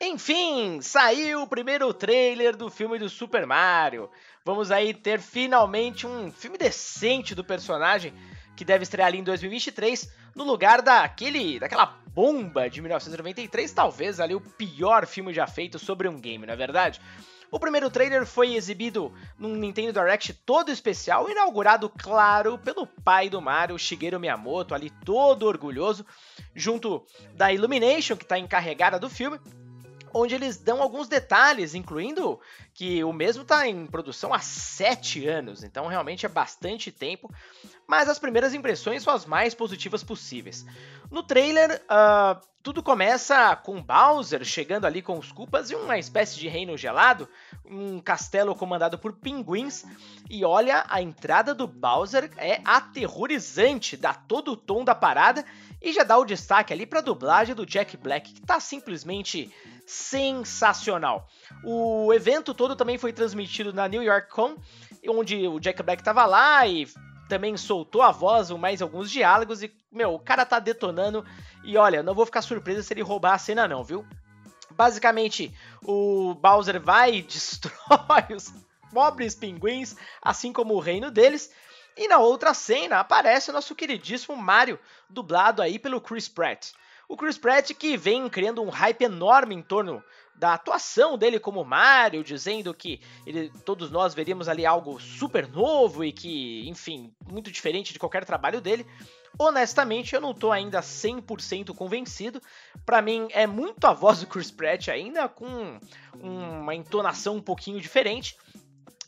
Enfim, saiu o primeiro trailer do filme do Super Mario. Vamos aí ter finalmente um filme decente do personagem que deve estrear ali em 2023, no lugar daquele, daquela bomba de 1993, talvez ali o pior filme já feito sobre um game, não é verdade? O primeiro trailer foi exibido num Nintendo Direct todo especial, inaugurado, claro, pelo pai do Mario, Shigeru Miyamoto, ali todo orgulhoso, junto da Illumination, que está encarregada do filme, onde eles dão alguns detalhes, incluindo que o mesmo está em produção há sete anos, então realmente é bastante tempo. Mas as primeiras impressões são as mais positivas possíveis. No trailer, uh, tudo começa com Bowser chegando ali com os culpas e uma espécie de reino gelado, um castelo comandado por pinguins. E olha, a entrada do Bowser é aterrorizante, dá todo o tom da parada e já dá o destaque ali para a dublagem do Jack Black, que está simplesmente sensacional. O evento todo também foi transmitido na New York Con, onde o Jack Black estava lá e também soltou a voz, mais alguns diálogos e, meu, o cara tá detonando. E olha, não vou ficar surpreso se ele roubar a cena, não, viu? Basicamente, o Bowser vai e destrói os pobres pinguins, assim como o reino deles. E na outra cena aparece o nosso queridíssimo Mario, dublado aí pelo Chris Pratt. O Chris Pratt que vem criando um hype enorme em torno da atuação dele como Mario, dizendo que ele, todos nós veríamos ali algo super novo e que, enfim, muito diferente de qualquer trabalho dele. Honestamente, eu não tô ainda 100% convencido. Para mim, é muito a voz do Chris Pratt ainda, com uma entonação um pouquinho diferente.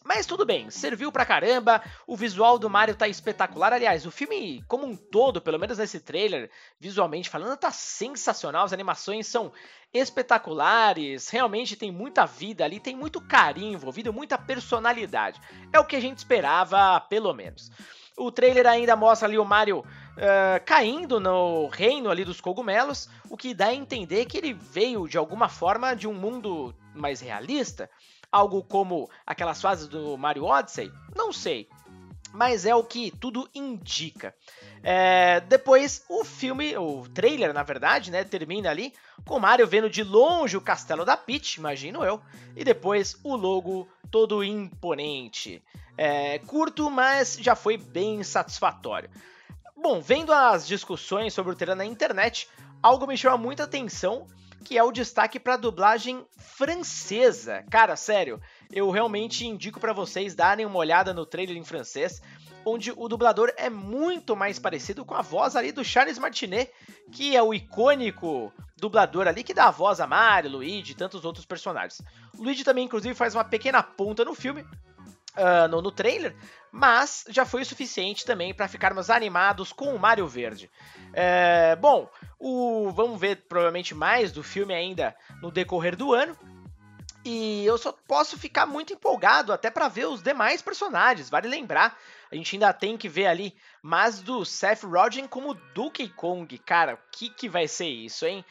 Mas tudo bem, serviu pra caramba, o visual do Mario tá espetacular. Aliás, o filme como um todo, pelo menos nesse trailer, visualmente falando, tá sensacional. As animações são espetaculares, realmente tem muita vida ali, tem muito carinho envolvido, muita personalidade. É o que a gente esperava, pelo menos. O trailer ainda mostra ali o Mario uh, caindo no reino ali dos cogumelos, o que dá a entender que ele veio de alguma forma de um mundo mais realista. Algo como aquelas fases do Mario Odyssey? Não sei. Mas é o que tudo indica. É, depois, o filme, o trailer, na verdade, né, termina ali com Mario vendo de longe o castelo da Peach, imagino eu, e depois o logo todo imponente. É, curto, mas já foi bem satisfatório. Bom, vendo as discussões sobre o trailer na internet, algo me chama muita atenção que é o destaque para a dublagem francesa. Cara, sério, eu realmente indico para vocês darem uma olhada no trailer em francês, onde o dublador é muito mais parecido com a voz ali do Charles Martinet, que é o icônico dublador ali que dá a voz a Mario, Luigi e tantos outros personagens. O Luigi também, inclusive, faz uma pequena ponta no filme, uh, no, no, trailer, mas já foi o suficiente também para ficarmos animados com o Mario Verde. É, bom, o, vamos ver provavelmente mais do filme ainda no decorrer do ano. E eu só posso ficar muito empolgado até para ver os demais personagens. Vale lembrar, a gente ainda tem que ver ali mais do Seth Rogen como Donkey Kong. Cara, o que, que vai ser isso, hein?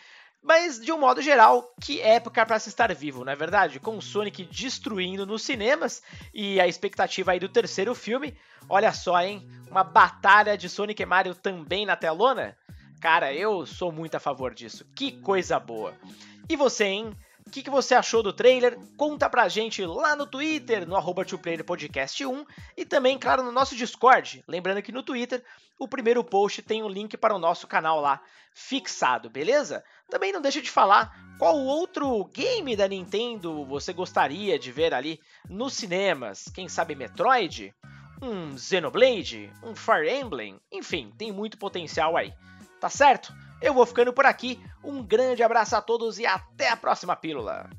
Mas, de um modo geral, que época para se estar vivo, não é verdade? Com o Sonic destruindo nos cinemas e a expectativa aí do terceiro filme. Olha só, hein? Uma batalha de Sonic e Mario também na telona? Cara, eu sou muito a favor disso. Que coisa boa. E você, hein? O que, que, você achou do trailer? Conta pra gente lá no Twitter, no arroba Podcast 1 e também, claro, no nosso Discord. Lembrando que no Twitter, o primeiro post tem um link para o nosso canal lá fixado, beleza? Também não deixa de falar qual outro game da Nintendo você gostaria de ver ali nos cinemas. Quem sabe Metroid? Um Xenoblade? Um Fire Emblem? Enfim, tem muito potencial aí. Tá certo? Eu vou ficando por aqui. Um grande abraço a todos e até a próxima pílula.